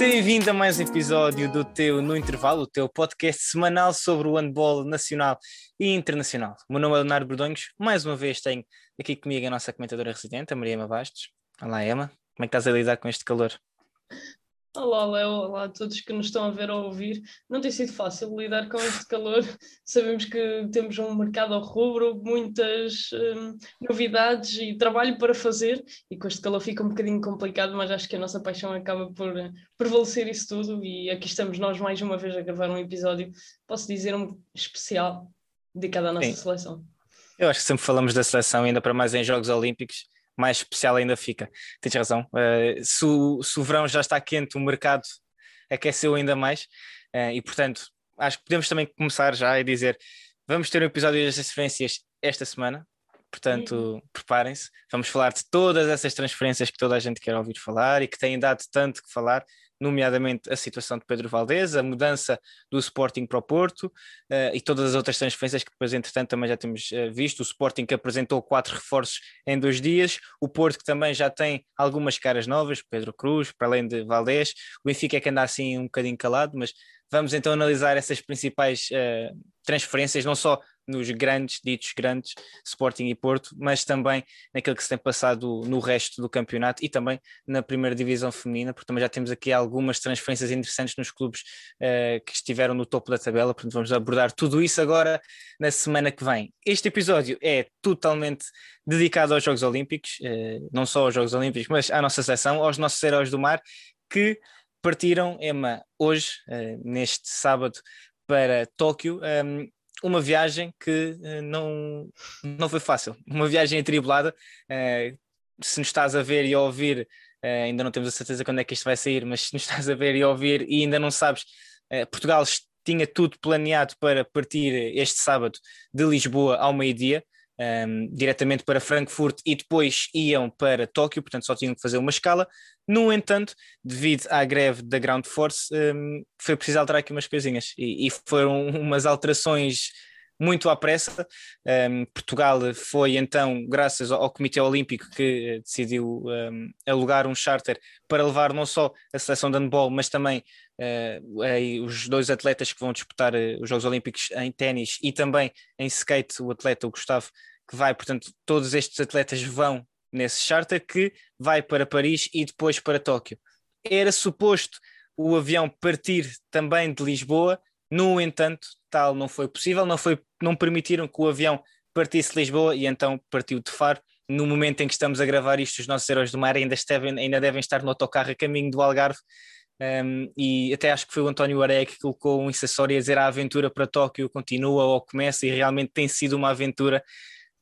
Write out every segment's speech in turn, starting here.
Seja vindo a mais um episódio do teu No Intervalo, o teu podcast semanal sobre o handball nacional e internacional. O meu nome é Leonardo Bordonhos, mais uma vez tenho aqui comigo a nossa comentadora residente, a Maria Ema Bastos. Olá Emma, como é que estás a lidar com este calor? Olá, Léo, olá a todos que nos estão a ver ou a ouvir. Não tem sido fácil lidar com este calor. Sabemos que temos um mercado ao rubro, muitas hum, novidades e trabalho para fazer, e com este calor fica um bocadinho complicado, mas acho que a nossa paixão acaba por prevalecer isso tudo. E aqui estamos nós mais uma vez a gravar um episódio, posso dizer, um especial dedicado à nossa Sim. seleção. Eu acho que sempre falamos da seleção, ainda para mais em Jogos Olímpicos mais especial ainda fica. Tens razão. Uh, se, o, se, o, verão já está quente, o mercado aqueceu ainda mais uh, e, portanto, acho que podemos também começar já a dizer: vamos ter um episódio das transferências esta semana. Portanto, uhum. preparem-se. Vamos falar de todas essas transferências que toda a gente quer ouvir falar e que têm dado tanto que falar nomeadamente a situação de Pedro Valdez, a mudança do Sporting para o Porto uh, e todas as outras transferências que depois, entretanto, também já temos uh, visto. O Sporting que apresentou quatro reforços em dois dias, o Porto que também já tem algumas caras novas, Pedro Cruz, para além de Valdez, o Benfica é que anda assim um bocadinho calado, mas vamos então analisar essas principais uh, transferências, não só nos grandes, ditos grandes, Sporting e Porto, mas também naquilo que se tem passado no resto do campeonato e também na primeira divisão feminina, porque também já temos aqui algumas transferências interessantes nos clubes uh, que estiveram no topo da tabela, portanto vamos abordar tudo isso agora na semana que vem. Este episódio é totalmente dedicado aos Jogos Olímpicos, uh, não só aos Jogos Olímpicos, mas à nossa seleção, aos nossos heróis do mar, que partiram, Emma, hoje, uh, neste sábado, para Tóquio. Um, uma viagem que uh, não, não foi fácil, uma viagem atribulada. Uh, se nos estás a ver e a ouvir, uh, ainda não temos a certeza quando é que isto vai sair, mas se nos estás a ver e a ouvir e ainda não sabes, Portugal tinha tudo planeado para partir este sábado de Lisboa ao meio-dia. Um, diretamente para Frankfurt e depois iam para Tóquio, portanto só tinham que fazer uma escala. No entanto, devido à greve da Ground Force, um, foi preciso alterar aqui umas coisinhas e, e foram umas alterações muito à pressa. Um, Portugal foi então, graças ao, Comitê Olímpico, que uh, decidiu um, alugar um charter para levar não só a seleção de handball, mas também uh, aí, os dois atletas que vão disputar uh, os Jogos Olímpicos em ténis e também em skate, o atleta o Gustavo que vai, portanto, todos estes atletas vão nesse charter que vai para Paris e depois para Tóquio. Era suposto o avião partir também de Lisboa, no entanto, tal não foi possível, não, foi, não permitiram que o avião partisse de Lisboa e então partiu de Faro. No momento em que estamos a gravar isto, os nossos heróis do mar ainda, esteve, ainda devem estar no autocarro a caminho do Algarve. Um, e até acho que foi o António Areia que colocou um acessório a dizer a aventura para Tóquio continua ou começa e realmente tem sido uma aventura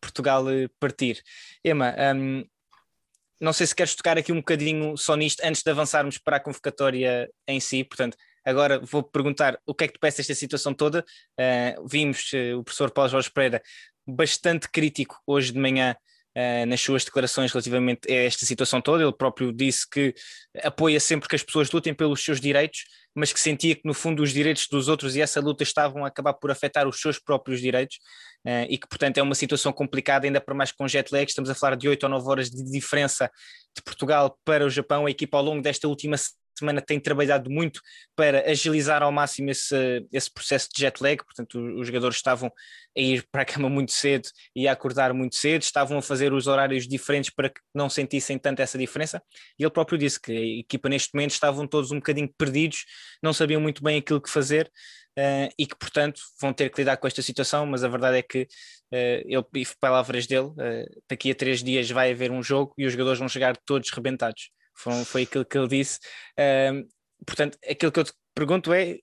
Portugal eh, partir. Emma, um, não sei se queres tocar aqui um bocadinho só nisto antes de avançarmos para a convocatória em si, portanto, agora vou perguntar o que é que te parece esta situação toda. Uh, vimos uh, o professor Paulo Jorge Pereira bastante crítico hoje de manhã uh, nas suas declarações relativamente a esta situação toda. Ele próprio disse que apoia sempre que as pessoas lutem pelos seus direitos, mas que sentia que no fundo os direitos dos outros e essa luta estavam a acabar por afetar os seus próprios direitos. Uh, e que, portanto, é uma situação complicada, ainda para mais com jet lag. Estamos a falar de 8 ou 9 horas de diferença de Portugal para o Japão. A equipa, ao longo desta última semana, tem trabalhado muito para agilizar ao máximo esse, esse processo de jet lag. Portanto, os, jogadores estavam a ir para a cama muito cedo e a acordar muito cedo, estavam a fazer os horários diferentes para que não sentissem tanto essa diferença. E ele próprio disse que a equipa, neste momento, estavam todos um bocadinho perdidos, não sabiam muito bem aquilo que fazer uh, e que, portanto, vão ter que lidar com esta situação, mas a verdade é que uh, ele, palavras dele, uh, daqui a três dias vai haver um jogo e os jogadores vão chegar todos rebentados. Foi, foi aquilo que ele disse. portanto, aquilo que eu te pergunto é,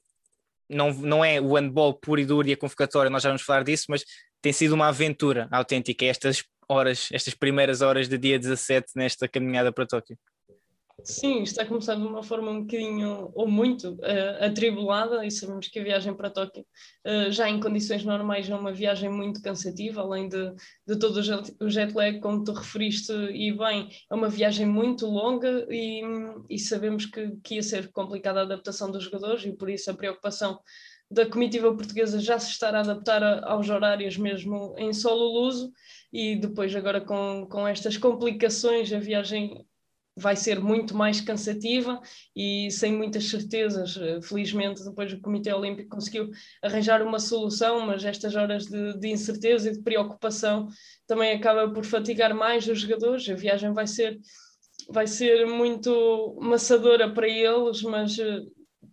não, não é o handball puro e duro e a convocatória, nós já vamos falar disso, mas tem sido uma aventura autêntica estas horas, estas primeiras horas de dia 17 nesta caminhada para Tóquio. Sim, está a começar de uma forma um bocadinho, ou muito, uh, atribulada, e sabemos que a viagem para Tóquio, uh, já em condições normais, é uma viagem muito cansativa, além de, de todo o jet, o jet lag, como tu referiste, e bem, é uma viagem muito longa e, e sabemos que, que ia ser complicada a adaptação dos jogadores, e por isso a preocupação da comitiva portuguesa já se estar a adaptar a, aos horários mesmo em solo luso, e depois agora com, com estas complicações, a viagem vai ser muito mais cansativa e sem muitas certezas. Felizmente, depois o Comitê Olímpico conseguiu arranjar uma solução, mas estas horas de, de incerteza e de preocupação também acaba por fatigar mais os jogadores. A viagem vai ser vai ser muito maçadora para eles, mas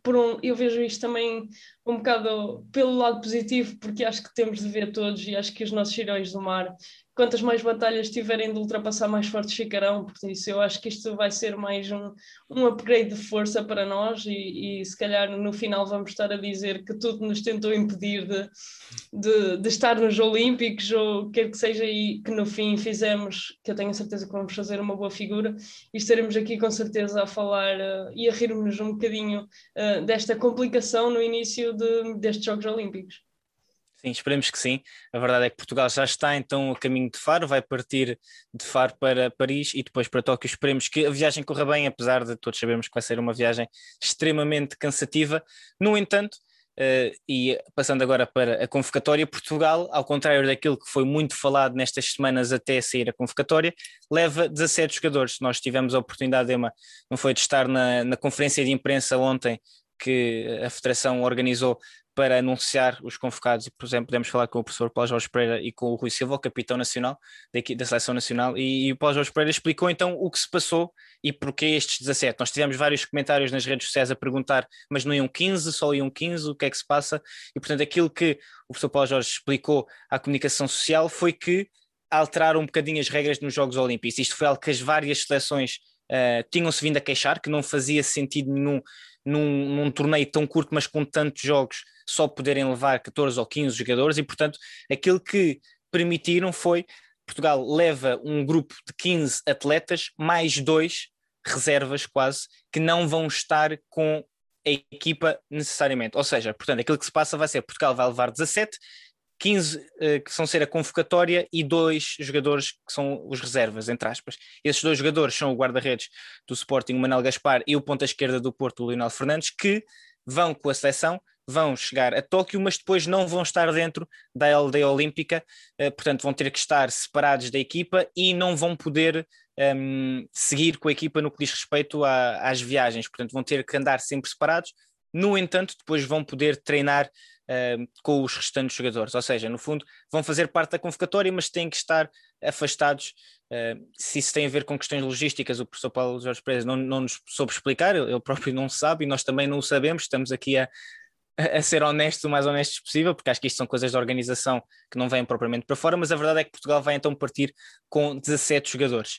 por um, eu vejo isto também um bocado pelo lado positivo, porque acho que temos de ver todos e acho que os nossos heróis do mar quantas mais batalhas tiverem de ultrapassar, mais fortes ficarão. Por isso, eu acho que isto vai ser mais um, um upgrade de força para nós e, e, se calhar no final vamos estar a dizer que tudo nos tentou impedir de, de, de estar nos Olímpicos ou quer que seja e que no fim fizemos, que eu tenho a certeza que vamos fazer uma boa figura e estaremos aqui com certeza a falar uh, e a rirmos um bocadinho uh, desta complicação no início de, destes Jogos Olímpicos. Sim, esperemos que sim. A verdade é que Portugal já está então a caminho de Faro, vai partir de Faro para Paris e depois para Tóquio. Esperemos que a viagem corra bem, apesar de todos sabermos que vai ser uma viagem extremamente cansativa. No entanto, uh, e passando agora para a convocatória, Portugal, ao contrário daquilo que foi muito falado nestas semanas até sair a convocatória, leva 17 jogadores. Nós tivemos a oportunidade, Emma, não foi de estar na, na conferência de imprensa ontem que a Federação organizou para anunciar os convocados, e, por exemplo, podemos falar com o professor Paulo Jorge Pereira e com o Rui Silva, o capitão nacional da, da Seleção Nacional, e, e, o Paulo Jorge Pereira explicou então o que se passou e porquê estes 17. Nós tivemos vários comentários nas redes sociais a perguntar, mas não iam 15, só iam 15, o que é que se passa? E portanto aquilo que o professor Paulo Jorge explicou à comunicação social foi que alteraram um bocadinho as regras nos Jogos Olímpicos. Isto foi algo que as várias seleções uh, tinham-se vindo a queixar, que não fazia sentido nenhum num, num, torneio tão curto, mas com tantos jogos, só poderem levar 14 ou 15 jogadores, e portanto aquilo que permitiram foi Portugal leva um grupo de 15 atletas, mais dois reservas quase, que não vão estar com a equipa necessariamente. Ou seja, portanto, aquilo que se passa vai ser Portugal vai levar 17 15 uh, eh, que são ser a convocatória e dois jogadores que são os reservas, entre aspas. Esses dois jogadores são o guarda-redes do Sporting, o Manuel Gaspar, e o ponta-esquerda do Porto, o Lionel Fernandes, que vão com a seleção, vão chegar a Tóquio, mas depois não vão estar dentro da aldeia olímpica, uh, portanto vão ter que estar separados da equipa e não vão poder um, ehm, seguir com a equipa no que diz respeito a, às viagens, portanto vão ter que andar sempre separados, no entanto depois vão poder treinar uh, com os restantes jogadores. Ou seja, no fundo, vão fazer parte da convocatória, mas têm que estar afastados. Uh, se isso tem a ver com questões logísticas, o professor Paulo Jorge Pérez não, não nos soube explicar, ele próprio não sabe e nós também não o sabemos. Estamos aqui a, a ser honestos o mais honestos possível, porque acho que isto são coisas de organização que não vêm propriamente para fora, mas a verdade é que Portugal vai então partir com 17 jogadores.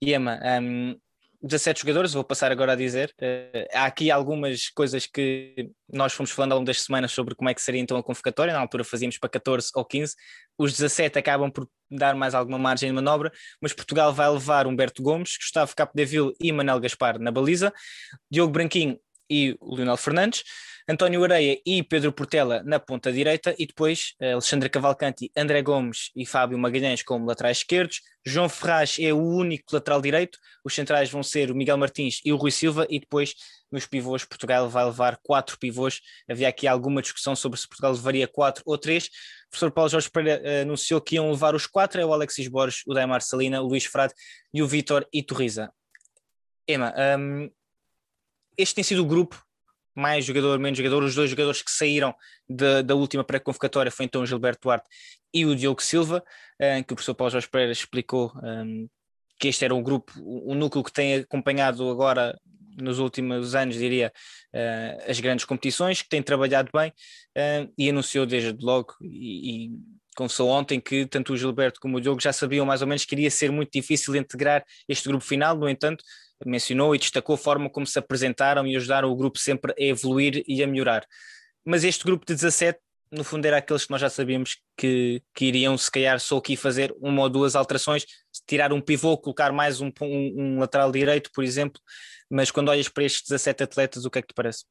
Emma, um, 17 jogadores, vou passar agora a dizer. Uh, há aqui algumas coisas que nós fomos falando ao longo das semanas sobre como é que seria então a convocatória. Na altura fazíamos para 14 ou 15. Os 17 acabam por dar mais alguma margem de manobra, mas Portugal vai levar Humberto Gomes, Gustavo Capdeville e Manel Gaspar na baliza, Diogo Branquinho e o Lionel Fernandes. António Areia e Pedro Portela na ponta direita e depois uh, Alexandre Cavalcanti, André Gomes e Fábio Magalhães como laterais esquerdos. João Ferraz é o único lateral direito. Os centrais vão ser o Miguel Martins e o Rui Silva e depois nos pivôs Portugal vai levar quatro pivôs. Havia aqui alguma discussão sobre se Portugal levaria quatro ou três. O professor Paulo Jorge Pereira uh, anunciou que iam levar os quatro, é o Alexis Borges, o Daimar Salina, o Luís Frade e o Vítor Iturriza. Emma, um, este tem sido o grupo mais jogador, menos jogador. Os dois jogadores que saíram de, da última pré-convocatória foi então o Gilberto Duarte e o Diogo Silva, um, que o professor Paulo Jorge Pereira explicou um, que este era um grupo, um núcleo que tem acompanhado agora nos últimos anos, diria, uh, as grandes competições, que tem trabalhado bem uh, e anunciou desde logo e, e ontem que tanto o Gilberto como o Diogo já sabiam mais ou menos que iria ser muito difícil integrar este grupo final, no entanto, mencionou e destacou a forma como se apresentaram e ajudaram o grupo sempre a evoluir e a melhorar. Mas este grupo de 17, no fundo, era aqueles que nós já sabíamos que, que iriam, se calhar, só aqui fazer uma ou duas alterações, tirar um pivô, colocar mais um, um, um lateral direito, por exemplo. Mas quando olhas para estes 17 atletas, o que é que te parece?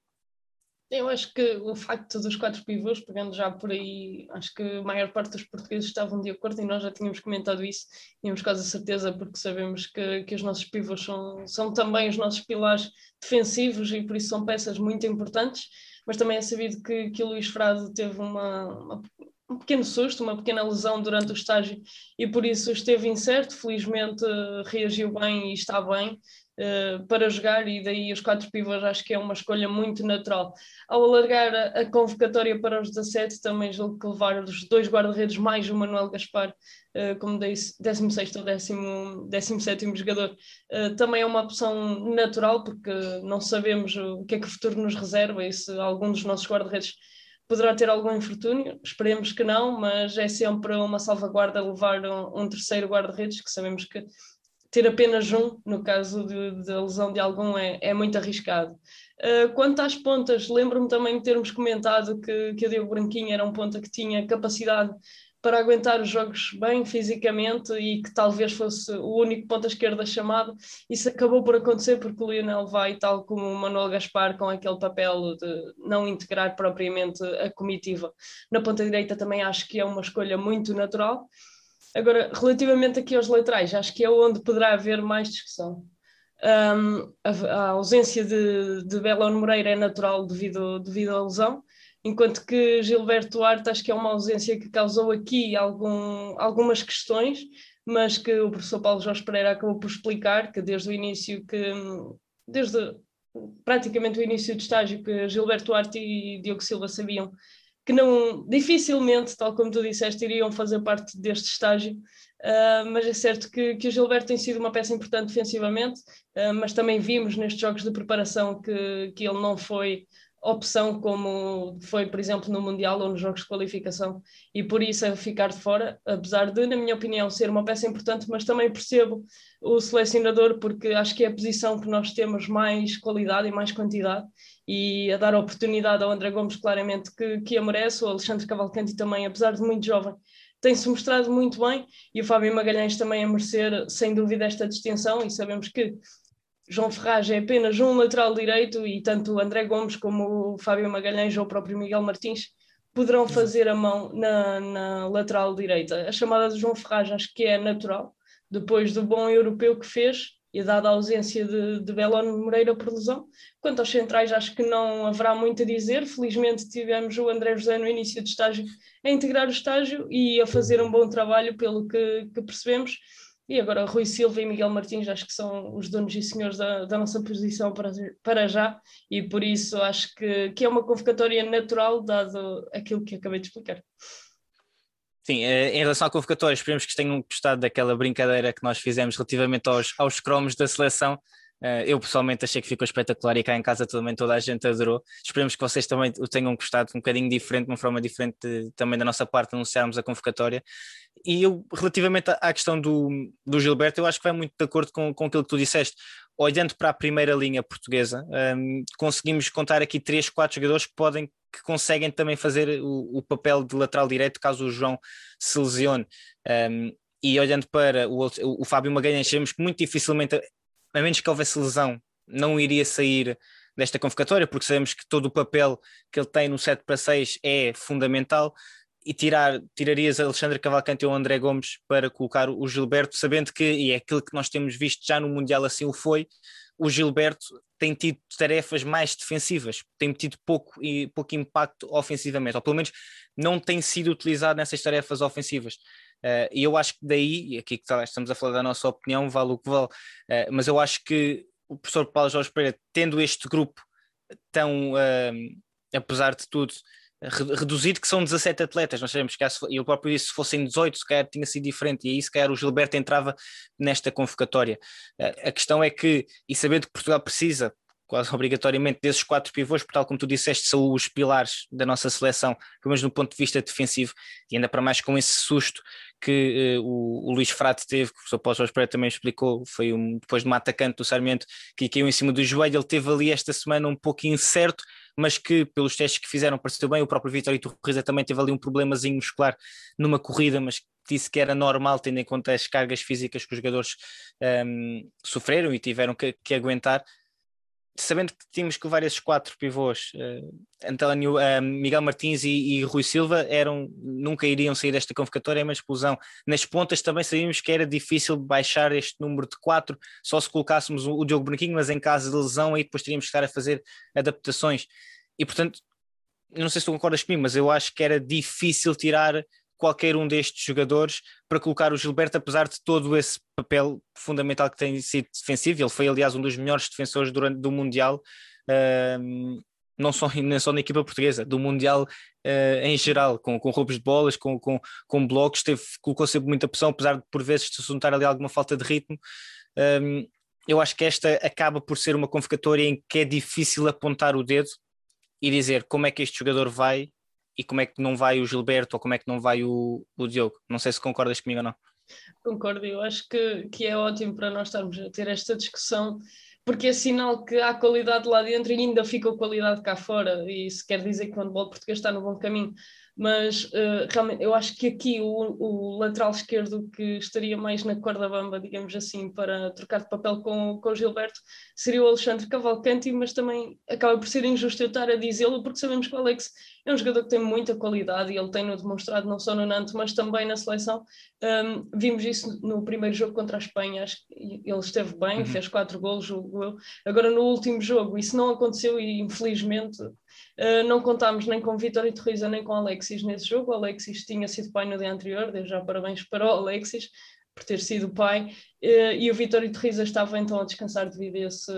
Eu acho que o facto dos quatro pivôs, pegando já por aí, acho que a maior parte dos portugueses estavam de acordo e nós já tínhamos comentado isso, tínhamos quase a certeza, porque sabemos que, que os nossos pivôs são, são também os nossos pilares defensivos e por isso são peças muito importantes, mas também é sabido que, que o Luís Frado teve uma, uma um pequeno susto, uma pequena lesão durante o estágio e por isso esteve incerto. Felizmente reagiu bem e está bem. Uh, para jogar e daí os quatro pivôs acho que é uma escolha muito natural. Ao alargar a, a convocatória para os 17, também julgo que levar os dois guarda-redes mais o Manuel Gaspar uh, como 16 ou 17 jogador, uh, também é uma opção natural porque não sabemos o que é que o futuro nos reserva e se algum dos nossos guarda-redes poderá ter algum infortúnio, esperemos que não, mas é sempre uma salvaguarda levar um, um terceiro guarda-redes, que sabemos que ter apenas um, no caso da lesão de algum, é, é muito arriscado. Uh, quanto às pontas, lembro-me também de termos comentado que, que o Diogo Branquinho era um ponta que tinha capacidade para aguentar os jogos bem fisicamente e que talvez fosse o único ponta esquerda chamado. Isso acabou por acontecer porque o Lionel vai, tal como o Manuel Gaspar, com aquele papel de não integrar propriamente a comitiva. Na ponta direita também acho que é uma escolha muito natural. Agora, relativamente aqui aos laterais, acho que é onde poderá haver mais discussão. Um, a, a, ausência de, de Belon Moreira é natural devido, devido à lesão enquanto que Gilberto Duarte acho que é uma ausência que causou aqui algum, algumas questões, mas que o professor Paulo Jorge Pereira acabou por explicar que desde o início que desde praticamente o início do estágio que Gilberto Duarte e Diogo Silva sabiam que não dificilmente, tal como tu disseste, iriam fazer parte deste estágio, uh, mas é certo que, que o Gilberto tem sido uma peça importante defensivamente, uh, mas também vimos nestes jogos de preparação que, que ele não foi opção como foi, por exemplo, no Mundial ou nos jogos de qualificação, e por isso é ficar de fora, apesar de, na minha opinião, ser uma peça importante, mas também percebo o selecionador, porque acho que é a posição que nós temos mais qualidade e mais quantidade, e a dar a oportunidade ao André Gomes, claramente, que, que a merece, o Alexandre Cavalcanti também, apesar de muito jovem, tem-se mostrado muito bem, e o Fábio Magalhães também a merecer, sem dúvida, esta distinção, e sabemos que João Ferraz é apenas um lateral direito e tanto o André Gomes como o Fábio Magalhães ou o próprio Miguel Martins poderão fazer a mão na, na lateral direita. A chamada de João Ferraz acho que é natural, depois do bom europeu que fez e dada a ausência de, de Belón Moreira por lesão. Quanto aos centrais, acho que não haverá muito a dizer. Felizmente tivemos o André José no início do estágio a integrar o estágio e a fazer um bom trabalho, pelo que, que percebemos e agora Rui Silva e Miguel Martins acho que são os donos e senhores da, da nossa posição para, para já e por isso acho que, que é uma convocatória natural dado aquilo que acabei de explicar. Sim, eh, em relação à convocatória, esperemos que tenham gostado daquela brincadeira que nós fizemos relativamente aos, aos cromos da seleção. Eh, eu pessoalmente achei que ficou espetacular e cá em casa também toda a gente adorou. Esperemos que vocês também o tenham gostado, um bocadinho diferente, de uma forma diferente também da nossa parte, anunciarmos a convocatória. E eu, relativamente à questão do, do Gilberto, eu acho que vai muito de acordo com, com aquilo que tu disseste. Olhando para a primeira linha portuguesa, um, conseguimos contar aqui três, quatro jogadores que podem que conseguem também fazer o, o papel de lateral direito caso o João se lesione. Um, e olhando para o, o Fábio Magalhães, sabemos que muito dificilmente a menos que houvesse lesão, não iria sair desta convocatória, porque sabemos que todo o papel que ele tem no 7 para 6 é fundamental. E tirar, tirarias Alexandre Cavalcante ou André Gomes para colocar o Gilberto, sabendo que, e é aquilo que nós temos visto já no Mundial, assim o foi, o Gilberto tem tido tarefas mais defensivas, tem tido pouco, e, pouco impacto ofensivamente, ou pelo menos não tem sido utilizado nessas tarefas ofensivas. Uh, e eu acho que daí, e aqui que estamos a falar da nossa opinião, vale o que vale, uh, mas eu acho que o professor Paulo Jorge Pereira, tendo este grupo tão, uh, apesar de tudo, reduzido, que são 17 atletas, nós sabemos que, e eu próprio disse, se fossem 18, se calhar tinha sido diferente, e aí se calhar o Gilberto entrava nesta convocatória. a questão é que, e sabendo que Portugal precisa, quase obrigatoriamente desses quatro pivôs, porque tal como tu disseste, são os pilares da nossa seleção, pelo menos no ponto de vista defensivo, e ainda para mais com esse susto que uh, o, o, Luís Frate teve, que o professor Paulo Jorge Pereira também explicou, foi um, depois de um atacante do Sarmiento que caiu em cima do joelho, ele teve ali esta semana um pouco incerto, mas que pelos testes que fizeram pareceu bem, o próprio Vitor Iturriza também teve ali um problemazinho muscular numa corrida, mas disse que era normal, tendo em conta as cargas físicas que os jogadores um, ehm, sofreram e tiveram que, que aguentar, sabendo que tínhamos que levar esses quatro pivôs, uh, António, uh, Miguel Martins e, e, Rui Silva, eram, nunca iriam sair desta convocatória, é uma explosão. Nas pontas também sabíamos que era difícil baixar este número de quatro, só se colocássemos o, o Diogo Branquinho, mas em caso de lesão aí depois teríamos que estar a fazer adaptações. E portanto, não sei se tu concordas comigo, mas eu acho que era difícil tirar qualquer um destes jogadores para colocar o Gilberto, apesar de todo esse papel fundamental que tem sido defensivo. Ele foi, aliás, um dos melhores defensores durante do Mundial. Uh, não só, não só na equipa portuguesa, do Mundial uh, em geral, com, com roubos de bolas, com, com, com blocos, teve, colocou sempre muita pressão, apesar de por vezes se notar ali alguma falta de ritmo. Eu acho que esta acaba por ser uma convocatória em que é difícil apontar o dedo e dizer como é que este jogador vai e como é que não vai o Gilberto ou como é que não vai o, o Diogo. Não sei se concordas comigo ou não. Concordo, eu acho que, que é ótimo para nós estarmos a ter esta discussão porque é sinal que há qualidade lá dentro e ainda fica qualidade cá fora, e isso quer dizer que o handball português está no bom caminho mas uh, realmente eu acho que aqui o, o, lateral esquerdo que estaria mais na corda bamba, digamos assim, para trocar de papel com, com o Gilberto seria o Alexandre Cavalcanti, mas também acaba por ser injusto eu estar a dizê-lo, porque sabemos que o Alex é um jogador que tem muita qualidade e ele tem-no demonstrado não só no Nantes, mas também na seleção. Um, vimos isso no primeiro jogo contra a Espanha, acho que ele esteve bem, uhum. fez quatro golos, julgo Agora no último jogo, isso não aconteceu e infelizmente Uh, não contámos nem com Vitória e Torriza nem com Alexis nesse jogo. O Alexis tinha sido pai no dia anterior, desde já parabéns para o Alexis por ter sido pai. Uh, e o Vitória e Torriza estava então a descansar devido a esse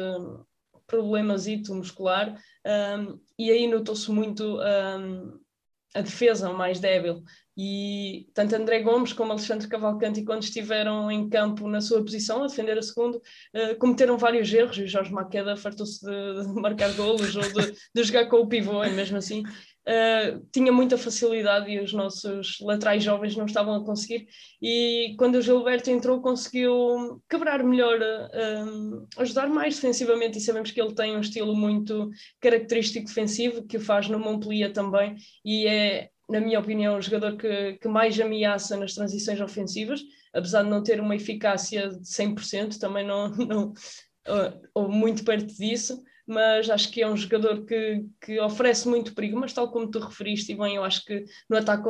problemazito muscular. Um, e aí notou-se muito um, a defesa mais débil e tanto André Gomes como Alexandre Cavalcanti, quando estiveram em campo na sua posição a defender a segundo, uh, cometeram vários erros e o Jorge Maqueda fartou-se de, de, marcar golos ou de, de, jogar com o pivô e mesmo assim uh, tinha muita facilidade e os nossos laterais jovens não estavam a conseguir. E quando o Gilberto entrou conseguiu quebrar melhor, uh, ajudar mais defensivamente. E sabemos que ele tem um estilo muito característico defensivo que o faz no Montpellier também. E é na minha opinião, o jogador que, que mais ameaça nas transições ofensivas, apesar de não ter uma eficácia de 100%, também não, não ou muito perto disso, mas acho que é um jogador que, que oferece muito perigo, mas tal como tu referiste, e bem, eu acho que no ataque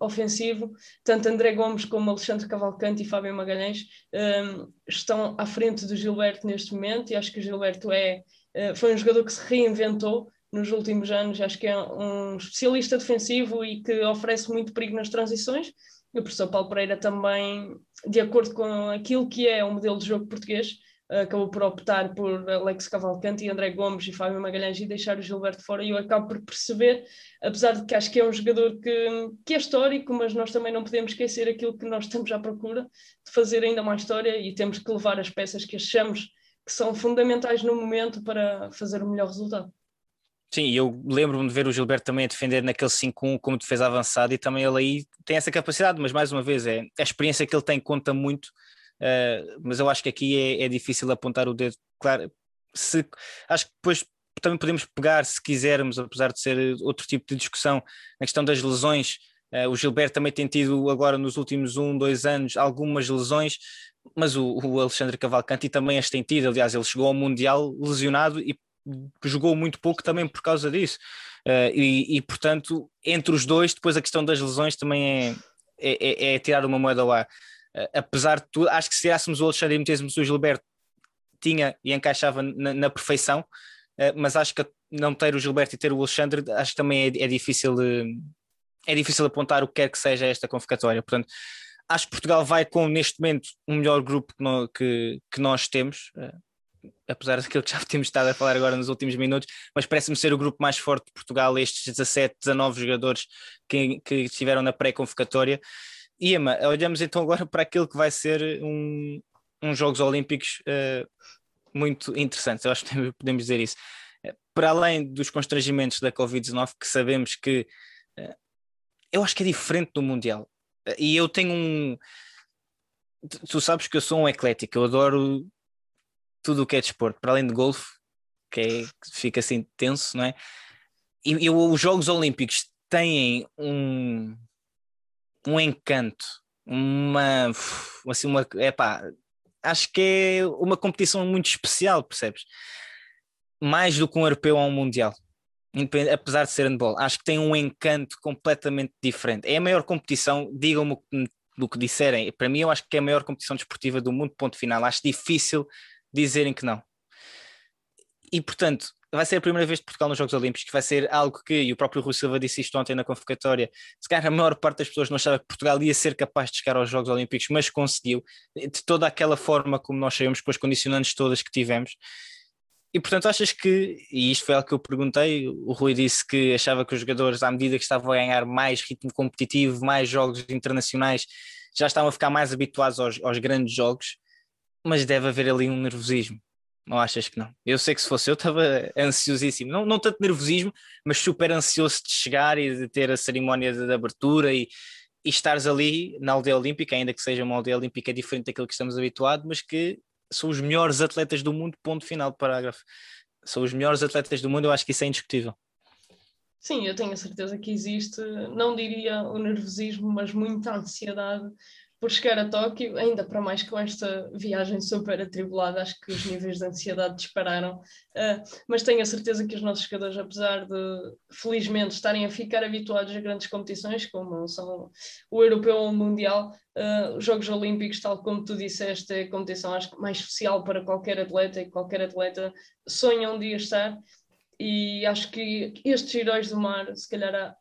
ofensivo, tanto André Gomes como Alexandre Cavalcante e Fábio Magalhães um, estão à frente do Gilberto neste momento, e acho que o Gilberto é, uh, foi um jogador que se reinventou, nos últimos anos, acho que é um especialista defensivo e que oferece muito perigo nas transições. E o professor Paulo Pereira também, de acordo com aquilo que é o modelo de jogo português, acabou por optar por Alex Cavalcante, André Gomes e Fábio Magalhães e deixar o Gilberto fora. E eu acabo por perceber, apesar de que acho que é um jogador que, que é histórico, mas nós também não podemos esquecer aquilo que nós estamos à procura de fazer ainda mais história e temos que levar as peças que achamos que são fundamentais no momento para fazer o melhor resultado. Sim, eu lembro-me de ver o Gilberto também a defender naquele 5-1 como defesa avançada e também ele aí tem essa capacidade, mas mais uma vez é a experiência que ele tem conta muito, uh, mas eu acho que aqui é, é, difícil apontar o dedo, claro, se, acho que depois também podemos pegar, se quisermos, apesar de ser outro tipo de discussão, na questão das lesões, uh, o Gilberto também tem tido agora nos últimos um, dois anos algumas lesões, mas o, o Alexandre Cavalcanti também as tem tido, aliás ele chegou ao Mundial lesionado e jogou muito pouco também por causa disso. Uh, e, e, portanto, entre os dois, depois a questão das lesões também é, é, é, é tirar uma moeda. Uh, apesar de tudo, acho que se tirássemos o Alexandre e metêssemos o Gilberto, tinha e encaixava na, na perfeição, uh, mas acho que não ter o Gilberto e ter o Alexandre, acho que também é, é difícil é difícil apontar o que quer que seja esta convocatória. Portanto, acho que Portugal vai com, neste momento, o melhor grupo que, no, que, que nós temos apesar daquilo que já temos estado a falar agora nos últimos minutos, mas parece-me ser o grupo mais forte de Portugal, estes 17, 19 jogadores que, que estiveram na pré-convocatória. Emma, olhamos então agora para aquilo que vai ser um, uns Jogos Olímpicos uh, muito interessantes, eu acho que podemos dizer isso. Eh, para além dos constrangimentos da Covid-19, que sabemos que uh, eu acho que é diferente do Mundial. e eu tenho um. Tu sabes que eu sou um eclético, eu adoro tudo o que é desporto, para além de golfe, que, é, que fica assim tenso, não é? E, e, os Jogos Olímpicos têm um, um encanto, uma, assim, uma, epá, acho que é uma competição muito especial, percebes? Mais do que um europeu ou um mundial, apesar de ser handball, acho que tem um encanto completamente diferente. É a maior competição, digam-me do que disserem, para mim eu acho que é a maior competição desportiva do mundo, ponto final. Acho difícil dizerem que não. E portanto, vai ser a primeira vez de Portugal nos Jogos Olímpicos, que vai ser algo que, e o próprio Rui Silva disse isto ontem na convocatória, se calhar a maior parte das pessoas não achava que Portugal ia ser capaz de chegar aos Jogos Olímpicos, mas conseguiu, de toda aquela forma como nós sabemos, com as condicionantes todas que tivemos. E portanto, achas que, e isto foi algo que eu perguntei, o Rui disse que achava que os jogadores, à medida que estavam a ganhar mais ritmo competitivo, mais jogos internacionais, já estavam a ficar mais habituados aos, aos grandes jogos, mas deve haver ali um nervosismo não achas que não? Eu sei que se fosse eu estava ansiosíssimo, não, não tanto nervosismo, mas super ansioso de chegar e de ter a cerimónia de, abertura e, e estares ali na aldeia olímpica, ainda que seja uma aldeia olímpica diferente daquilo que estamos habituados, mas que são os melhores atletas do mundo, ponto final de parágrafo. São os melhores atletas do mundo, eu acho que isso é indiscutível. Sim, eu tenho a certeza que existe, não diria o nervosismo, mas muita ansiedade por chegar a Tóquio, ainda para mais com esta viagem super atribulada, acho que os níveis de ansiedade dispararam. Uh, mas tenho a certeza que os nossos jogadores, apesar de felizmente estarem a ficar habituados a grandes competições, como são o Europeu ou o Mundial, uh, os Jogos Olímpicos, tal como tu disseste, é a competição acho mais especial para qualquer atleta e qualquer atleta sonha um dia estar. E acho que estes heróis do mar, se calhar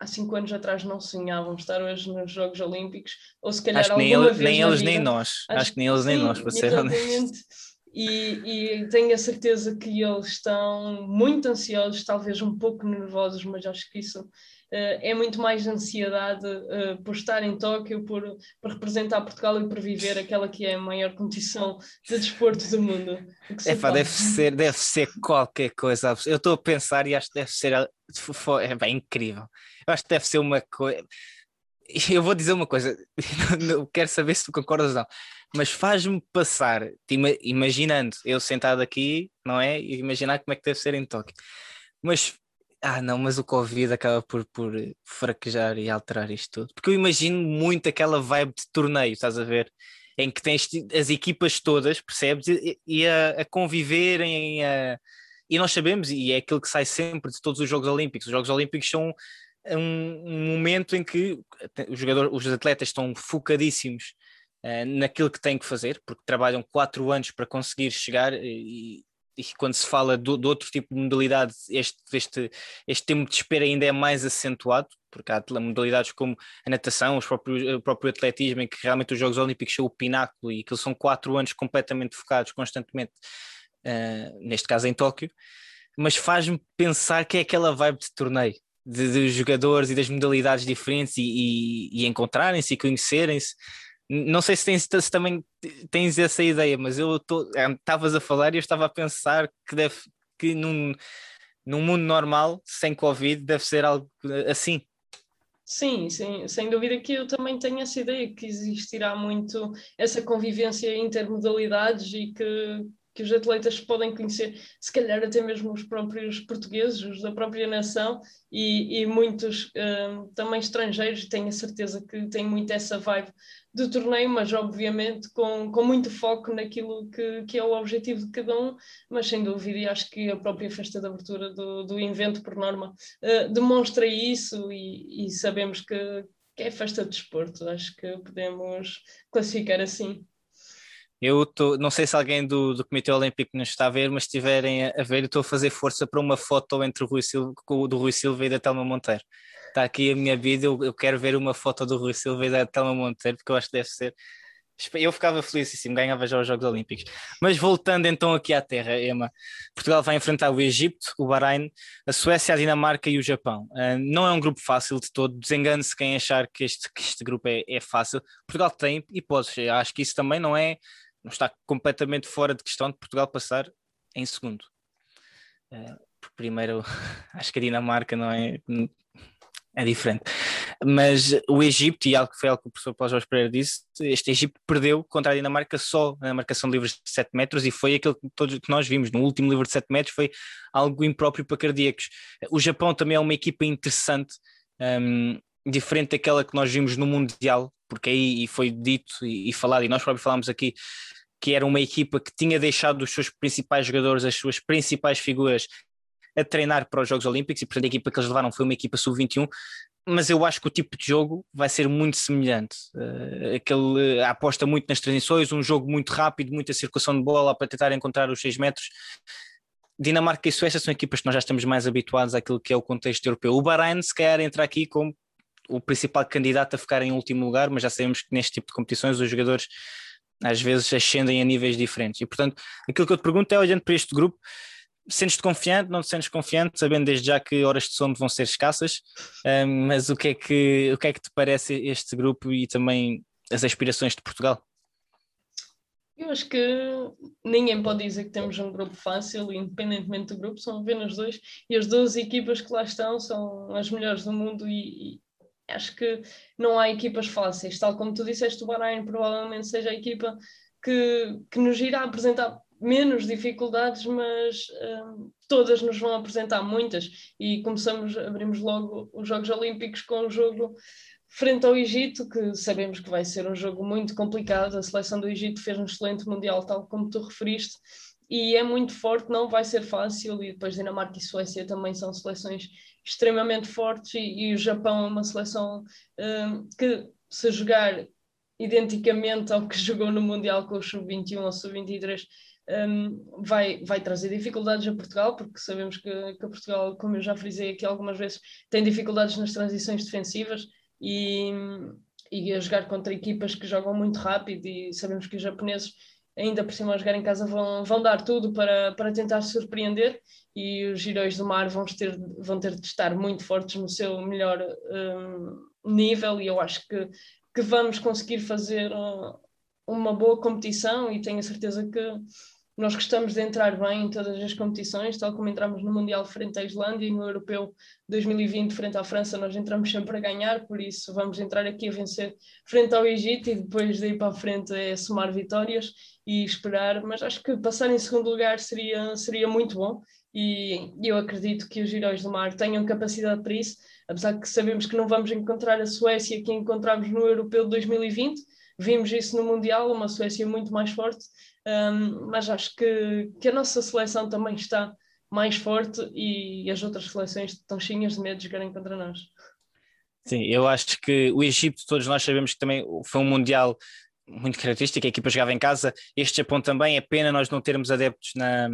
há cinco anos atrás não sonhavam estar hoje nos Jogos Olímpicos, ou se calhar acho que nem, ele, nem eles vida, nem nós, acho, acho, que nem eles sim, nem nós, para ser honesto. E, e, tenho a certeza que eles estão muito ansiosos, talvez um pouco nervosos, mas acho que isso é muito mais ansiedade uh, por estar em Tóquio, por, por representar Portugal e por viver aquela que é a maior competição de desporto do mundo. É, pá, deve, ser, deve ser qualquer coisa. Eu estou a pensar e acho que deve ser é, bem incrível. Eu acho que deve ser uma coisa. Eu vou dizer uma coisa, não quero saber se tu concordas ou não, mas faz-me passar, imaginando eu sentado aqui, não é? E imaginar como é que deve ser em Tóquio. Mas, ah, não, mas o Covid acaba por, por fraquejar e alterar isto tudo. Porque eu imagino muito aquela vibe de torneio, estás a ver? Em que tens as equipas todas, percebes? E, e a, a conviverem, a, e nós sabemos, e é aquilo que sai sempre de todos os Jogos Olímpicos. Os Jogos Olímpicos são um, um momento em que os, jogadores, os atletas estão focadíssimos uh, naquilo que têm que fazer, porque trabalham quatro anos para conseguir chegar e, e quando se fala de, de, outro tipo de modalidade, este, este, este tempo de espera ainda é mais acentuado, porque há modalidades como a natação, os próprios, o próprio atletismo, em que realmente os Jogos Olímpicos são o pináculo e que são quatro anos completamente focados constantemente, uh, neste caso em Tóquio, mas faz-me pensar que é aquela vibe de torneio de, de jogadores e das modalidades diferentes e, e, e encontrarem-se e conhecerem-se. Não sei se, tens, se também tens essa ideia, mas eu estavas a falar e eu estava a pensar que deve que num, num mundo normal, sem Covid, deve ser algo assim. Sim, sim, sem dúvida que eu também tenho essa ideia que existirá muito essa convivência intermodalidades e que, que os atletas podem conhecer, se calhar até mesmo os próprios portugueses, os da própria nação e, e muitos um, também estrangeiros, tenho a certeza que têm muito essa vibe do torneio, mas obviamente com, com muito foco naquilo que, que é o objetivo de cada um, mas sem dúvida, e acho que a própria festa de abertura do, do evento, por norma, uh, demonstra isso e, e sabemos que, que é festa de desporto, acho que podemos classificar assim. Eu tô, não sei se alguém do, do Comitê Olímpico nos está a ver, mas estiverem a, ver, estou a fazer força para uma foto entre o Rui Silva, do Rui Silva e da Telma Monteiro. Está aqui a minha vida, eu, eu, quero ver uma foto do Rui Silva e da Telma Monteiro, porque eu acho que deve ser. Eu ficava felicíssimo, ganhava já os Jogos Olímpicos. Mas voltando então aqui à Terra, Emma, Portugal vai enfrentar o Egito, o Bahrein, a Suécia, a Dinamarca e o Japão. Uh, não é um grupo fácil de todo, desengane-se quem achar que este, que este grupo é, é fácil. Portugal tem hipóteses, acho que isso também não é não está completamente fora de questão de Portugal passar em segundo. Uh, primeiro, acho que a Dinamarca não é, é diferente. Mas o Egito, e algo que foi algo que o professor Paulo Jorge Pereira disse, este Egito perdeu contra a Dinamarca só na marcação de livros de 7 metros e foi aquilo que, todos, que nós vimos no último livro de 7 metros, foi algo impróprio para cardíacos. O Japão também é uma equipa interessante, um, diferente daquela que nós vimos no Mundial, porque aí foi dito e, falado, e nós próprios falámos aqui, que era uma equipa que tinha deixado os seus principais jogadores, as suas principais figuras, a treinar para os Jogos Olímpicos, e portanto a equipa que eles levaram foi uma equipa sub-21, mas eu acho que o tipo de jogo vai ser muito semelhante. Uh, aquele, a aposta muito nas transições, um jogo muito rápido, muita circulação de bola para tentar encontrar os 6 metros. Dinamarca e Suécia são equipas que nós já estamos mais habituados àquilo que é o contexto europeu. O Bahrein, se calhar, entra aqui como o principal candidato a ficar em último lugar, mas já sabemos que neste tipo de competições os jogadores às vezes ascendem a níveis diferentes. E portanto, aquilo que eu te pergunto é, olhando para este grupo, sentes-te confiante, não te sentes confiante, sabendo desde já que horas de sono vão ser escassas, um, mas o que, é que, o que é que te parece este grupo e também as aspirações de Portugal? Eu acho que ninguém pode dizer que temos um grupo fácil, independentemente do grupo, são apenas dois, e as duas equipas que lá estão são as melhores do mundo e, acho que não há equipas fáceis, tal como tu disseste, o Bahrein provavelmente seja a equipa que, que nos irá apresentar menos dificuldades, mas um, todas nos vão apresentar muitas. E começamos, abrimos logo os Jogos Olímpicos com o jogo frente ao Egito, que sabemos que vai ser um jogo muito complicado. A seleção do Egito fez um excelente Mundial, tal como tu referiste, e é muito forte, não vai ser fácil. E depois Dinamarca e Suécia também são seleções extremamente fortes, e, e o Japão é uma seleção um, que, se jogar identicamente ao que jogou no Mundial com o Sub-21 ou Sub-23, um, vai, vai trazer dificuldades a Portugal, porque sabemos que, que Portugal, como eu já frisei aqui algumas vezes, tem dificuldades nas transições defensivas e, e a jogar contra equipas que jogam muito rápido e sabemos que os japoneses ainda por cima a jogar em casa vão, vão dar tudo para, para tentar surpreender e os heróis do mar vão ter, vão ter de estar muito fortes no seu melhor um, nível e eu acho que, que vamos conseguir fazer uh, uma boa competição e tenho a certeza que nós gostamos de entrar bem em todas as competições, tal como entramos no Mundial frente à Islândia e no Europeu 2020 frente à França, nós entramos sempre a ganhar, por isso vamos entrar aqui a vencer frente ao Egito e depois daí para a frente é somar vitórias e esperar, mas acho que passar em segundo lugar seria, seria muito bom e eu acredito que os Heróis do Mar tenham capacidade para isso, apesar que sabemos que não vamos encontrar a Suécia que encontramos no Europeu 2020, vimos isso no Mundial, uma Suécia muito mais forte, um, mas acho que, que a nossa seleção também está mais forte e as outras seleções estão cheinhas de medo de jogarem contra nós. Sim, eu acho que o Egito, todos nós sabemos que também foi um Mundial muito característico, a equipa jogava em casa, este Japão também, é pena nós não termos adeptos na,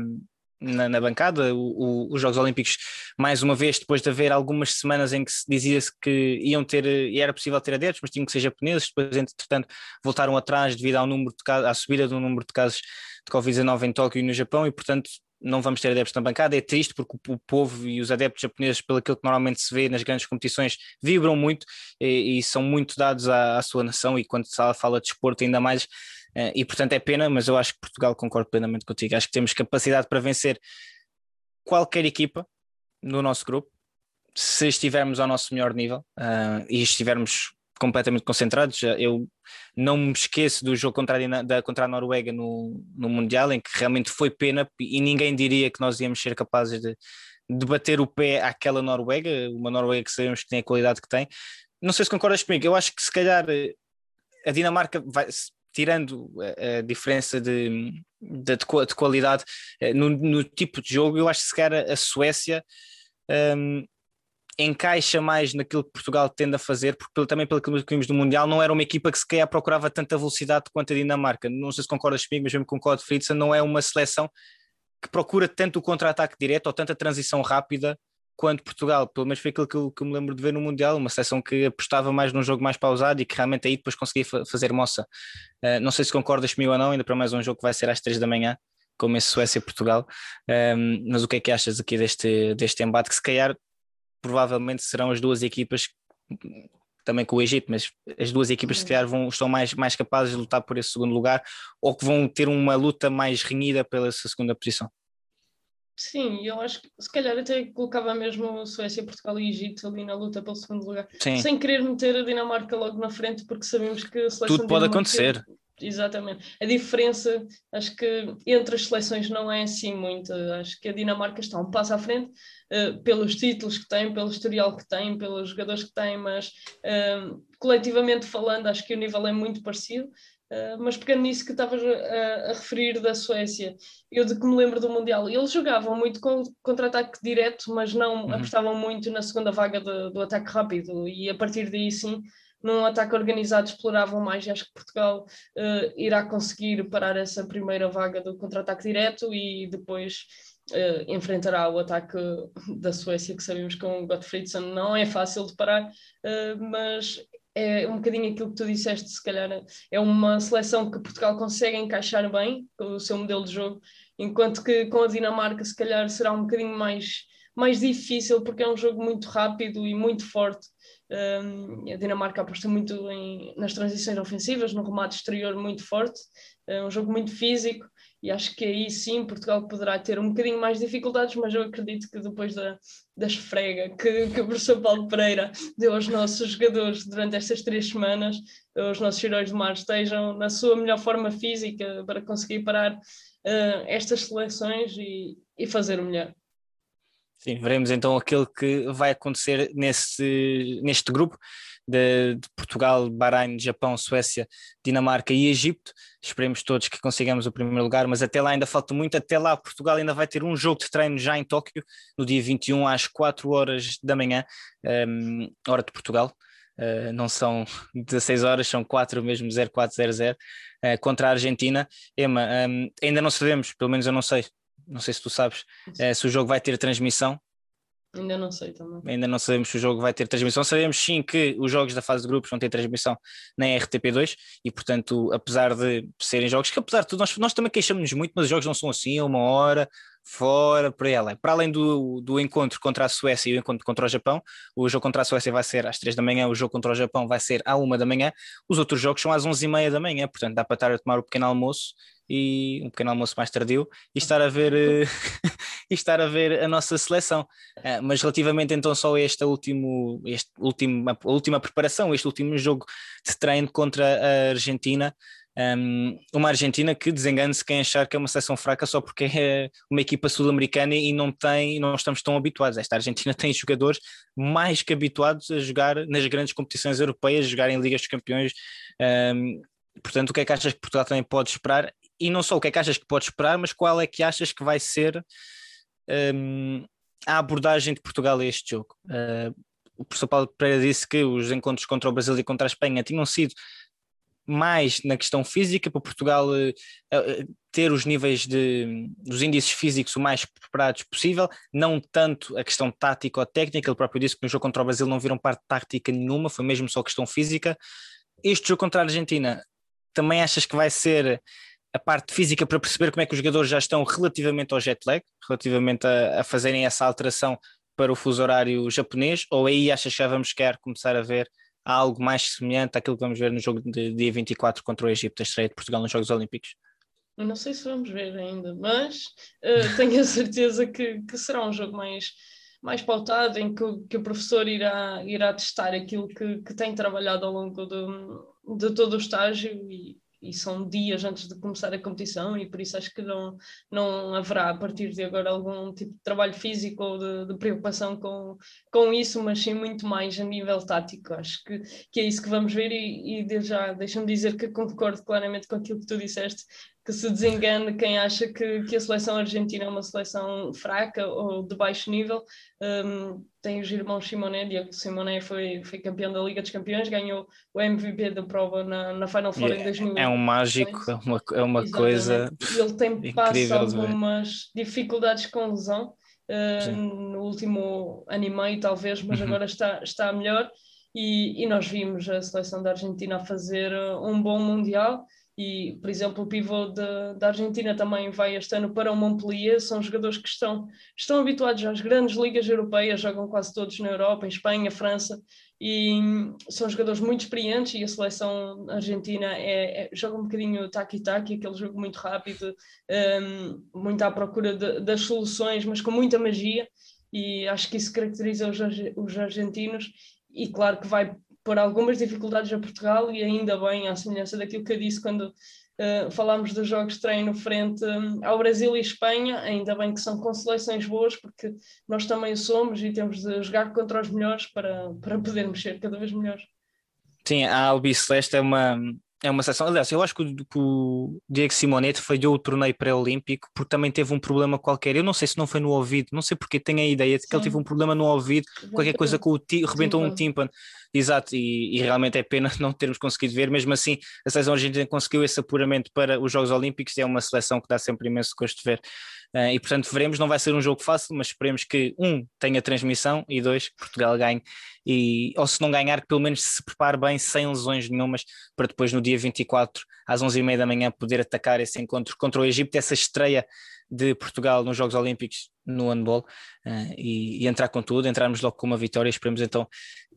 na, na bancada, o, o, os Jogos Olímpicos, mais uma vez, depois de haver algumas semanas em que se dizia-se que iam ter, e era possível ter adeptos, mas tinham que ser japoneses, depois, entretanto, voltaram atrás devido ao número de casos, à subida do número de casos de Covid-19 em Tóquio e no Japão, e portanto não vamos ter adeptos na bancada, é triste porque o, povo e os adeptos japoneses, pelo que normalmente se vê nas grandes competições, vibram muito e, e são muito dados à, à, sua nação e quando se fala de esporte ainda mais, e portanto é pena, mas eu acho que Portugal concordo plenamente contigo. Acho que temos capacidade para vencer qualquer equipa no nosso grupo, se estivermos ao nosso melhor nível uh, e estivermos completamente concentrados. Eu não me esqueço do jogo contra a, da, contra a Noruega no, no Mundial, em que realmente foi pena e ninguém diria que nós íamos ser capazes de, de bater o pé àquela Noruega, uma Noruega que sabemos que tem a qualidade que tem. Não sei se concordas comigo, eu acho que se calhar eh, a Dinamarca vai, tirando a, a diferença de, de, de qualidade eh, no, no, tipo de jogo, eu acho que se calhar a Suécia um, encaixa mais naquilo que Portugal tende a fazer, porque também pelo que vimos do Mundial, não era uma equipa que se calhar procurava tanta velocidade quanto a Dinamarca. Não sei se concordas comigo, mas mesmo com o Claude Fritzen, não é uma seleção que procura tanto o contra-ataque direto ou tanta transição rápida quanto Portugal, pelo menos foi aquilo que eu, que eu, me lembro de ver no Mundial, uma seleção que apostava mais num jogo mais pausado e que realmente aí depois conseguia fazer moça. Uh, não sei se concordas comigo ou não, ainda para mais um jogo que vai ser às três da manhã, como esse Suécia-Portugal, um, mas o que é que achas aqui deste, deste embate, que se calhar provavelmente serão as duas equipas também com o Egito, mas as duas equipas se calhar vão, estão mais, mais capazes de lutar por esse segundo lugar ou que vão ter uma luta mais renhida pela segunda posição. Sim, eu acho que se calhar até colocava mesmo Suécia, Portugal e Egito ali na luta pelo segundo lugar, Sim. sem querer meter a Dinamarca logo na frente, porque sabemos que a seleção Tudo pode acontecer. Exatamente. A diferença, acho que entre as seleções não é assim muito. Acho que a Dinamarca está um passo à frente uh, pelos títulos que tem, pelo historial que tem, pelos jogadores que tem, mas uh, coletivamente falando, acho que o nível é muito parecido. Uh, mas pegando nisso que estavas a, a, referir da Suécia, eu de que me lembro do Mundial, eles jogavam muito com contra-ataque direto, mas não uhum. apostavam muito na segunda vaga de, do ataque rápido, e a partir daí sim, num ataque organizado exploravam mais, e acho que Portugal uh, irá conseguir parar essa primeira vaga do contra-ataque direto e depois uh, enfrentará o ataque da Suécia, que sabemos que com o Gottfriedson não é fácil de parar, uh, mas é um bocadinho aquilo que tu disseste, se calhar é uma seleção que Portugal consegue encaixar bem com o seu modelo de jogo, enquanto que com a Dinamarca se calhar será um bocadinho mais, mais difícil, porque é um jogo muito rápido e muito forte. Um, a Dinamarca aposta muito em, nas transições ofensivas, no remate exterior muito forte, é um jogo muito físico e acho que aí sim Portugal poderá ter um bocadinho mais de dificuldades, mas eu acredito que depois da, da esfrega que, que o professor Paulo Pereira deu aos nossos jogadores durante estas três semanas, os nossos heróis do mar estejam na sua melhor forma física para conseguir parar uh, estas seleções e, e fazer o melhor. Sim, veremos então aquilo que vai acontecer nesse, neste grupo de, de, Portugal, Bahrein, Japão, Suécia, Dinamarca e Egito. Esperemos todos que consigamos o primeiro lugar, mas até lá ainda falta muito. Até lá, Portugal ainda vai ter um jogo de treino já em Tóquio, no dia 21, às 4 horas da manhã, um, hora de Portugal. Uh, não são 16 horas, são 4 mesmo, 0400, uh, contra a Argentina. Ema, um, ainda não sabemos, pelo menos eu não sei, não sei se tu sabes, uh, se o jogo vai ter transmissão. Ainda não sei também. Ainda não sabemos se o jogo vai ter transmissão. Sabemos sim que os jogos da fase de grupos vão ter transmissão na RTP2 e, portanto, apesar de serem jogos que, apesar de tudo, nós, nós também queixamos-nos muito, mas os jogos não são assim, uma hora, fora, para ela. Para além do, do encontro contra a Suécia e o encontro contra o Japão, o jogo contra a Suécia vai ser às 3 da manhã, o jogo contra o Japão vai ser à 1 da manhã, os outros jogos são às 11 e meia da manhã, portanto dá para estar a tomar o pequeno almoço e um pequeno almoço mais tardio e estar a ver eh, e estar a ver a nossa seleção. Uh, mas relativamente então só a este último, este último, a última preparação, este último jogo de treino contra a Argentina, um, uma Argentina que desengane-se quem achar que é uma seleção fraca só porque é uma equipa sul-americana e não tem, não estamos tão habituados. Esta Argentina tem jogadores mais que habituados a jogar nas grandes competições europeias, jogar em Ligas dos Campeões. Um, portanto, o que é que achas que Portugal também pode esperar? E não só o que é que achas que pode esperar, mas qual é que achas que vai ser um, a abordagem de Portugal a este jogo? Uh, o professor Paulo Pereira disse que os encontros contra o Brasil e contra a Espanha tinham sido mais na questão física, para Portugal uh, ter os níveis de, dos índices físicos o mais preparados possível, não tanto a questão tática ou técnica, ele próprio disse que no jogo contra o Brasil não viram parte tática nenhuma, foi mesmo só questão física. Este jogo contra a Argentina, também achas que vai ser a parte física para perceber como é que os jogadores já estão relativamente ao jet lag, relativamente a, a fazerem essa alteração para o fuso horário japonês, ou aí achas que já vamos querer começar a ver algo mais semelhante àquilo que vamos ver no jogo de dia 24 contra o Egito, a estreia de Portugal nos Jogos Olímpicos? Eu não sei se vamos ver ainda, mas uh, tenho a certeza que, que será um jogo mais, mais pautado, em que, que o professor irá, irá testar aquilo que, que tem trabalhado ao longo de, de todo o estágio e, e são dias antes de começar a competição e por isso acho que não, não haverá a partir de agora algum tipo de trabalho físico ou de, de preocupação com, com isso, mas sim muito mais a nível tático. Acho que, que é isso que vamos ver e, e já deixa-me dizer que concordo claramente com aquilo que tu disseste, que se desengane quem acha que, que a seleção argentina é uma seleção fraca ou de baixo nível. Um, tem os irmãos Simoné, Diego Simoné foi, foi campeão da Liga dos Campeões, ganhou o MVP da prova na, na Final Four em 2000. É um mágico, é uma, é uma coisa. Ele tem passado algumas dificuldades com lesão. Uh, no último ano e meio, talvez, mas uhum. agora está, está melhor. E, e, nós vimos a seleção da Argentina fazer um bom Mundial e, por exemplo, o pivô da Argentina também vai este ano para o Montpellier, são jogadores que estão, estão habituados às grandes ligas europeias, jogam quase todos na Europa, em Espanha, França, e são jogadores muito experientes e a seleção argentina é, é joga um bocadinho taqui-taqui, aquele jogo muito rápido, um, muito à procura de, das soluções, mas com muita magia, e acho que isso caracteriza os, os argentinos, e claro que vai por algumas dificuldades a Portugal e ainda bem, à semelhança daquilo que eu disse quando uh, falámos dos jogos de treino frente um, ao Brasil e Espanha, ainda bem que são com seleções boas, porque nós também somos e temos de jogar contra os melhores para, para podermos ser cada vez melhores. Sim, a Albi Celeste é uma, é uma seleção. Aliás, eu acho que o, que o Diego Simonetti falhou o torneio pré-olímpico porque também teve um problema qualquer. Eu não sei se não foi no ouvido, não sei porque tenho a ideia de que Sim. ele teve um problema no ouvido, qualquer coisa com o tímpano, rebentou um tímpano exato, e, e, realmente é pena não termos conseguido ver, mesmo assim a seleção argentina conseguiu esse apuramento para os Jogos Olímpicos e é uma seleção que dá sempre imenso gosto de ver. Uh, e portanto veremos, não vai ser um jogo fácil, mas esperemos que um tenha transmissão e dois, Portugal ganhe e, ou se não ganhar, que pelo menos se prepare bem, sem lesões nenhumas, para depois no dia 24, às 11h30 da manhã, poder atacar esse encontro contra o Egito, essa estreia de Portugal nos Jogos Olímpicos no handball uh, e, e, entrar com tudo, entrarmos logo com uma vitória. Esperemos então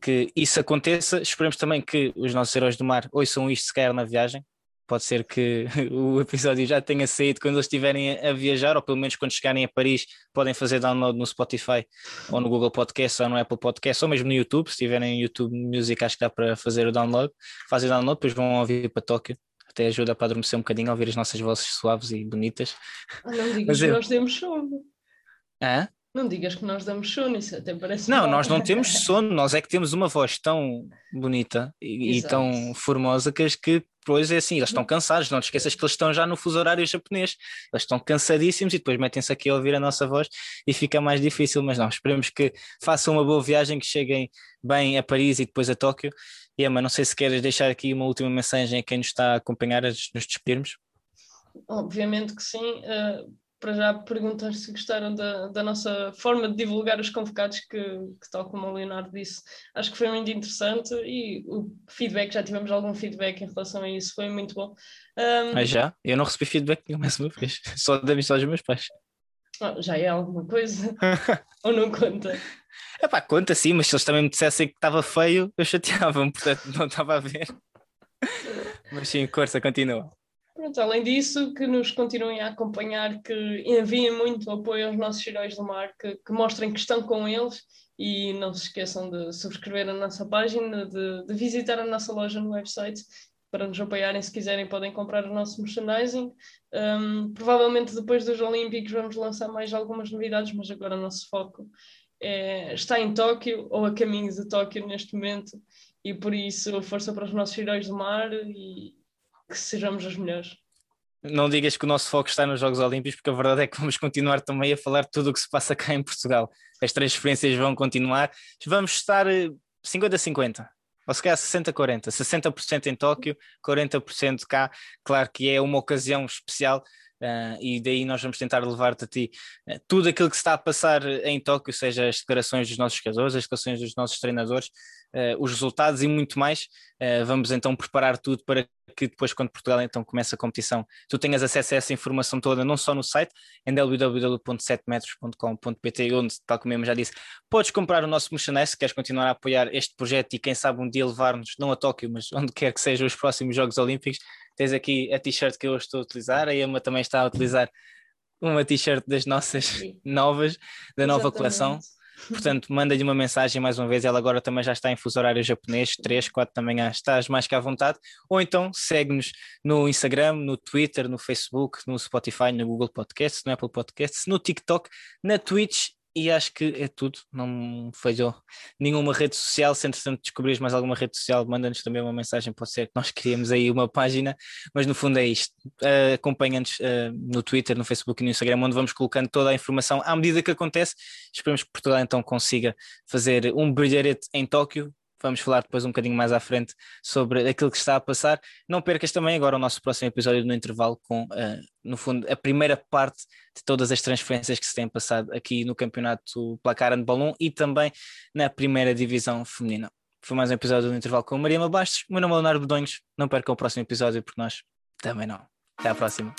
que isso aconteça. Esperemos também que os nossos heróis do mar ouçam isto se calhar na viagem. Pode ser que o episódio já tenha saído quando eles estiverem a viajar, ou pelo menos quando chegarem a Paris, podem fazer download no Spotify ou no Google Podcast ou no Apple Podcast, ou mesmo no YouTube. Se tiverem YouTube Music, acho que dá para fazer o download. Fazem download, depois vão ouvir para Tóquio até ajuda para adormecer um bocadinho, a ouvir as nossas vozes suaves e bonitas. Ah, não digas que eu... nós temos sono. Hã? Não digas que nós damos sono, isso até parece. Não, mal. nós não temos sono, nós é que temos uma voz tão bonita e, e tão formosa que, que depois é assim, eles estão cansados, não te esqueças que eles estão já no fuso horário japonês, eles estão cansadíssimos e depois metem-se aqui a ouvir a nossa voz e fica mais difícil, mas não, esperemos que façam uma boa viagem, que cheguem bem a Paris e depois a Tóquio e Emma, não sei se queres deixar aqui uma última mensagem a quem nos está a acompanhar antes de nos despedirmos. Obviamente que sim. Uh, para já perguntar se gostaram da, da nossa forma de divulgar os convocados, que, que, tal como o Leonardo disse, acho que foi muito interessante e o feedback, já tivemos algum feedback em relação a isso, foi muito bom. Um, ah, já? Eu não recebi feedback nenhum mais uma vez, só da mensagem dos meus pais. Já é alguma coisa? Ou não conta? É pá, conta sim, mas se eles também me dissessem que estava feio, eu chateava-me, portanto não estava a ver. mas sim, Corsa, continua. Pronto, além disso, que nos continuem a acompanhar, que enviem muito apoio aos nossos heróis do mar, que, que mostrem que estão com eles e não se esqueçam de subscrever a nossa página, de, de visitar a nossa loja no website para nos apoiarem. Se quiserem, podem comprar o nosso merchandising. Um, provavelmente depois dos Olímpicos vamos lançar mais algumas novidades, mas agora o nosso foco é, está em Tóquio ou a caminho de Tóquio neste momento e por isso força para os nossos heróis do mar e que sejamos os melhores. Não digas que o nosso foco está nos Jogos Olímpicos, porque a verdade é que vamos continuar também a falar tudo o que se passa cá em Portugal. As transferências vão continuar. Vamos estar 50-50, eh, ou se calhar 60-40, 60%, em Tóquio, 40% cá. Claro que é uma ocasião especial Uh, e daí nós vamos tentar levar-te a ti uh, tudo aquilo que se está a passar em Tóquio, seja as declarações dos nossos jogadores, as declarações dos nossos treinadores, os resultados e muito mais. vamos então preparar tudo para que depois, quando Portugal então começa a competição, tu tenhas acesso a essa informação toda, não só no site, em www.7metros.com.pt, onde, tal como eu já disse, podes comprar o nosso merchandise se queres continuar a apoiar este projeto e quem sabe um dia levar-nos, não a Tóquio, mas onde quer que sejam os próximos Jogos Olímpicos. Tens aqui a t-shirt que eu estou a utilizar, a Emma também está a utilizar uma t-shirt das nossas novas, da nova Exatamente. coleção. Portanto, manda-lhe uma mensagem mais uma vez. Ela agora também já está em fuso horário japonês, 3, 4 da manhã. Estás mais que à vontade. Ou então segue-nos no Instagram, no Twitter, no Facebook, no Spotify, no Google Podcasts, no Apple Podcasts, no TikTok, na Twitch e acho que é tudo, não falhou nenhuma rede social. Se entretanto descobrires mais alguma rede social, manda-nos também uma mensagem. Pode ser que nós criemos aí uma página, mas no fundo é isto. Uh, Acompanha-nos uh, no Twitter, no Facebook e no Instagram, onde vamos colocando toda a informação à medida que acontece. Esperemos que Portugal então consiga fazer um brilharete em Tóquio, vamos falar depois um bocadinho mais à frente sobre aquilo que está a passar. Não percas também agora o nosso próximo episódio no intervalo com, uh, no fundo, a primeira parte de todas as transferências que se têm passado aqui no campeonato Placar de Balão e também na primeira divisão feminina. Foi mais um episódio do intervalo com Maria Bastos. Meu nome é Leonardo Bedonhos. Não percam o próximo episódio porque nós também não. Até à próxima.